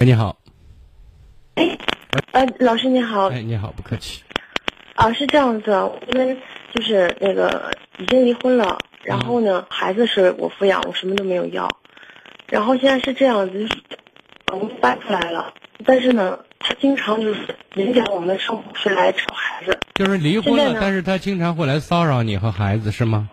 哎，你好。哎，呃，老师你好。哎，你好，不客气。啊，是这样子，因为就是那个已经离婚了，然后呢，孩子是我抚养，我什么都没有要。然后现在是这样子，我们搬出来了，但是呢，他经常就是影响我们的生活，是来吵孩子。就是离婚了，但是他经常会来骚扰你和孩子，是吗？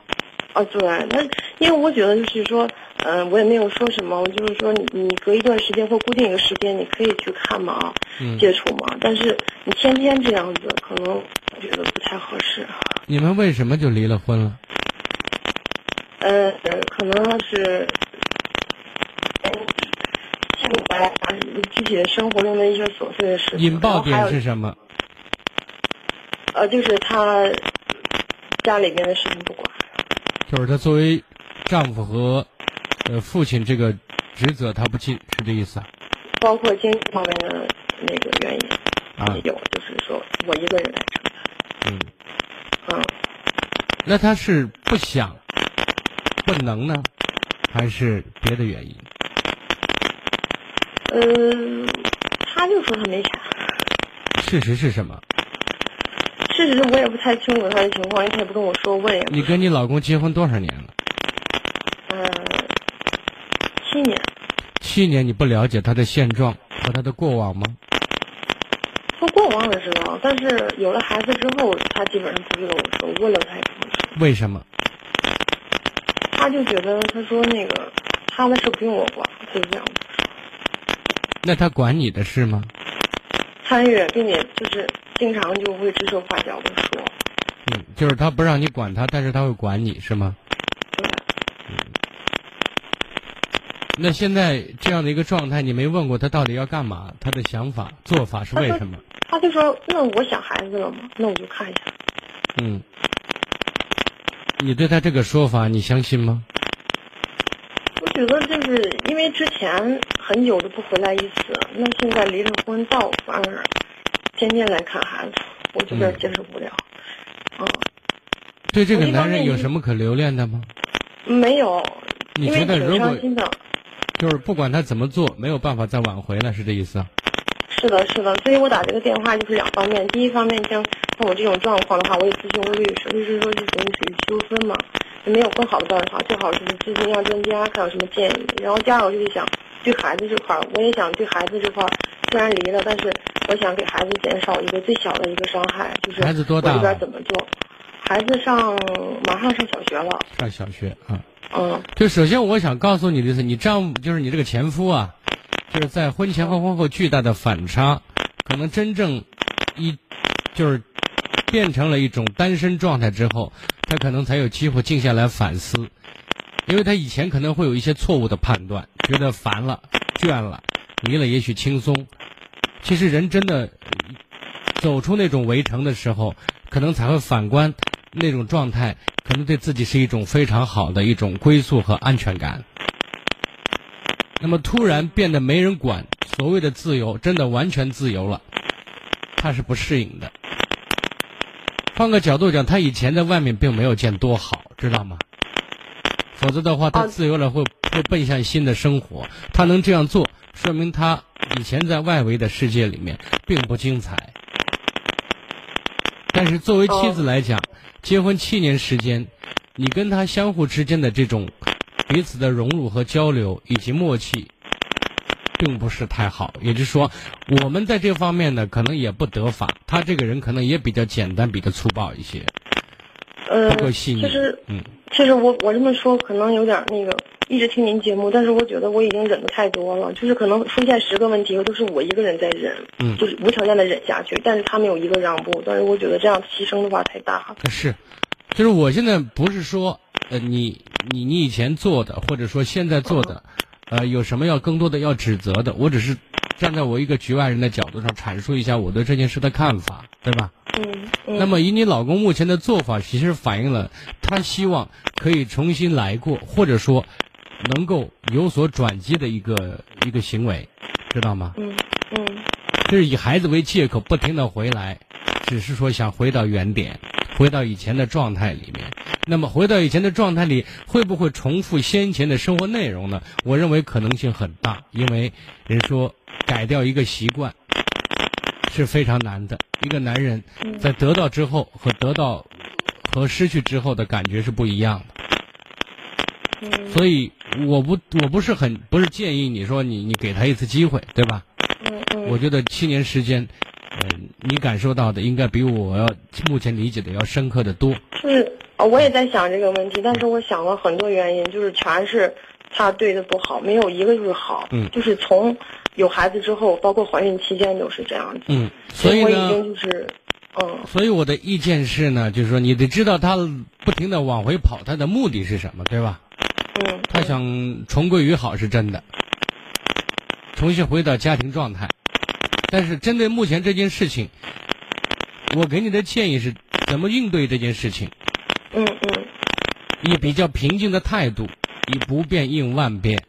哦，对，那因为我觉得就是说。嗯，我也没有说什么，我就是说你你隔一段时间或固定一个时间，你可以去看嘛啊，接触嘛。但是你天天这样子，可能我觉得不太合适。你们为什么就离了婚了？呃，可能是，具体的生活中的一些琐碎的事情。引爆点是什么？呃，就是他家里面的事情不管。就是他作为丈夫和。呃，父亲这个职责他不尽，是这意思啊？包括经济方面的那个原因啊，有，就是说我一个人来承担。嗯嗯，那他是不想、不能呢，还是别的原因？嗯，他就说他没钱。事实是什么？事实我也不太清楚他的情况，因为他也不跟我说，我也。你跟你老公结婚多少年了？七年，七年你不了解他的现状和他的过往吗？他过往我知道，但是有了孩子之后，他基本上不会跟我说，问了他也不会说。为什么？他就觉得他说那个他的事不用我管，他就这样说。那他管你的事吗？参与，并且就是经常就会指手画脚的说。嗯，就是他不让你管他，但是他会管你是吗？那现在这样的一个状态，你没问过他到底要干嘛？他的想法、做法是为什么？他就说：“那我想孩子了嘛，那我就看一下。”嗯，你对他这个说法，你相信吗？我觉得就是因为之前很久都不回来一次，那现在离了婚，倒反而天天来看孩子，我有点接受不了。嗯，对这个男人有什么可留恋的吗？没有，你觉得如果？就是不管他怎么做，没有办法再挽回了，是这意思？是的，是的。所以我打这个电话就是两方面。第一方面，像像我这种状况的话，我也咨询过律师，律师说是属于属于纠纷嘛，也没有更好的办法，最好就是咨询一下专家，看有什么建议。然后第二，个就是想对孩子这块儿，我也想对孩子这块儿，虽然离了，但是我想给孩子减少一个最小的一个伤害，就是孩子多大？这边怎么做？孩子上马上上小学了。上小学啊。嗯，就首先我想告诉你的是，你丈夫就是你这个前夫啊，就是在婚前和婚后巨大的反差，可能真正一就是变成了一种单身状态之后，他可能才有机会静下来反思，因为他以前可能会有一些错误的判断，觉得烦了、倦了，离了也许轻松，其实人真的走出那种围城的时候，可能才会反观那种状态。可能对自己是一种非常好的一种归宿和安全感。那么突然变得没人管，所谓的自由真的完全自由了，他是不适应的。换个角度讲，他以前在外面并没有见多好，知道吗？否则的话，他自由了会会奔向新的生活。他能这样做，说明他以前在外围的世界里面并不精彩。但是作为妻子来讲，结婚七年时间，你跟他相互之间的这种彼此的融入和交流以及默契，并不是太好。也就是说，我们在这方面呢，可能也不得法。他这个人可能也比较简单，比较粗暴一些，呃。其实，嗯，其实我我这么说可能有点那个，一直听您节目，但是我觉得我已经忍的太多了。就是可能出现十个问题，都是我一个人在忍，嗯，就是无条件的忍下去。但是他们有一个让步，但是我觉得这样牺牲的话太大了。是。就是我现在不是说，呃，你你你以前做的，或者说现在做的，呃，有什么要更多的要指责的？我只是站在我一个局外人的角度上阐述一下我对这件事的看法，对吧？嗯。那么以你老公目前的做法，其实反映了他希望可以重新来过，或者说能够有所转机的一个一个行为，知道吗？嗯嗯。就是以孩子为借口，不停的回来，只是说想回到原点。回到以前的状态里面，那么回到以前的状态里，会不会重复先前的生活内容呢？我认为可能性很大，因为人说改掉一个习惯是非常难的。一个男人在得到之后和得到和失去之后的感觉是不一样的。嗯所以我不我不是很不是建议你说你你给他一次机会，对吧？嗯嗯，我觉得七年时间，嗯、你感受到的应该比我要目前理解的要深刻的多。就是呃我也在想这个问题，但是我想了很多原因，就是全是他对的不好，没有一个就是好。嗯就是从有孩子之后，包括怀孕期间都是这样子。嗯，所以我已呢，经就是，嗯所以我的意见是呢，就是说你得知道他不停的往回跑，他的目的是什么，对吧？嗯，他想重归于好是真的，重新回到家庭状态。但是针对目前这件事情，我给你的建议是怎么应对这件事情，嗯嗯以比较平静的态度，以不变应万变。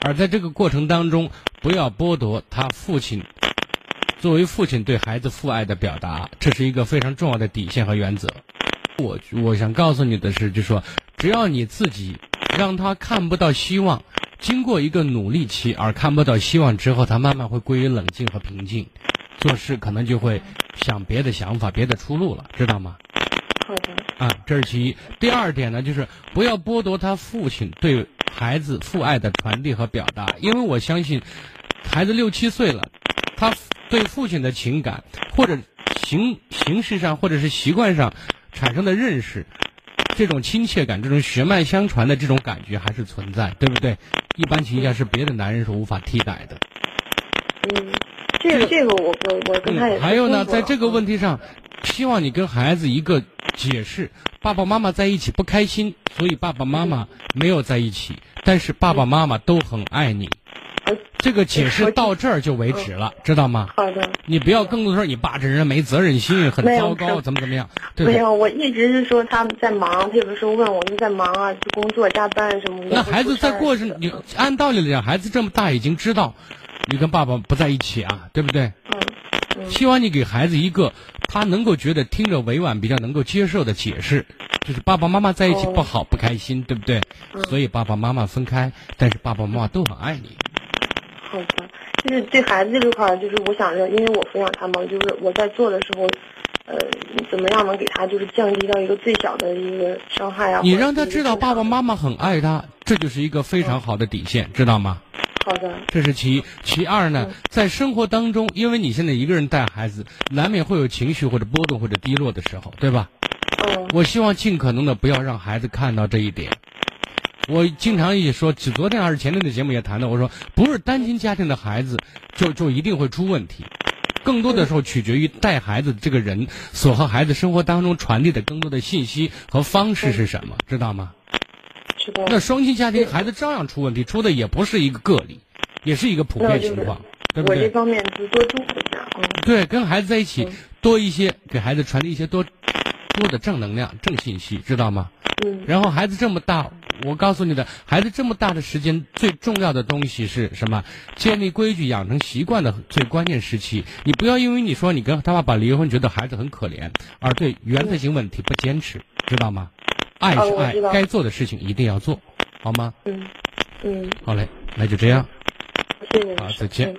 而在这个过程当中，不要剥夺他父亲作为父亲对孩子父爱的表达，这是一个非常重要的底线和原则。我我想告诉你的是，就说只要你自己让他看不到希望，经过一个努力期而看不到希望之后，他慢慢会归于冷静和平静，做事可能就会想别的想法、别的出路了，知道吗？好的，啊，这是其一。第二点呢，就是不要剥夺他父亲对孩子父爱的传递和表达，因为我相信，孩子六七岁了，他对父亲的情感或者形形式上或者是习惯上产生的认识，这种亲切感、这种血脉相传的这种感觉还是存在，对不对？一般情况下是别的男人是无法替代的。嗯，这个这个我我我跟他也嗯，还有呢，在这个，问题上，希望你跟孩子一个解释：爸爸妈妈在一起不开心，所以爸爸妈妈没有在一起，但是爸爸妈妈都很爱你。呃这个解释到这儿就为止了，知道吗？好的。你不要更多说你爸这人没责任心，很糟糕，怎么怎么样，对？没有，我一直是说他们在忙，他有的时候问我们在忙啊，就工作加班什么的。那孩子在过程程，你按道理来讲，孩子这么大已经知道你跟爸爸不在一起啊，对不对？希望你给孩子一个他能够觉得听着委婉、比较能够接受的解释，就是爸爸妈妈在一起哦不好、不开心，对不对？嗯所以爸爸妈妈分开，但是爸爸妈妈都很爱你。好的，就是对孩子这块儿，就是我想着，因为我抚养他嘛，就是我在做的时候，呃，怎么样能给他就是降低到一个最小的一个伤害啊？你让他知道爸爸妈妈很爱他，这就是一个非常好的底线，知道吗？好的，这是其一。其二嗯呢，在生活当中，因为你现在一个人带孩子，难免会有情绪或者波动或者低落的时候，对吧？嗯我希望尽可能的不要让孩子看到这一点。我经常也说，只昨天还是前天的节目也谈到，我说不是单亲家庭的孩子就就一定会出问题，更多的时候取决于带孩子的这个人所和孩子生活当中传递的更多的信息和方式是什么，知道吗？那双亲家庭孩子照样出问题，出的也不是一个个例，也是一个普遍情况，对不对？我这方面就多注意一下，嗯对，跟孩子在一起嗯多一些，给孩子传递一些多多的正能量、正信息，知道吗？嗯然后孩子这么大，我告诉你的，孩子这么大的时间，最重要的东西是什么？建立规矩、养成习惯的最关键时期。你不要因为你说你跟他爸爸离婚，觉得孩子很可怜，而对原则性问题不坚持，知道吗？爱是爱该做的事情一定要做，好吗？嗯嗯，好嘞，那就这样。好再见。嗯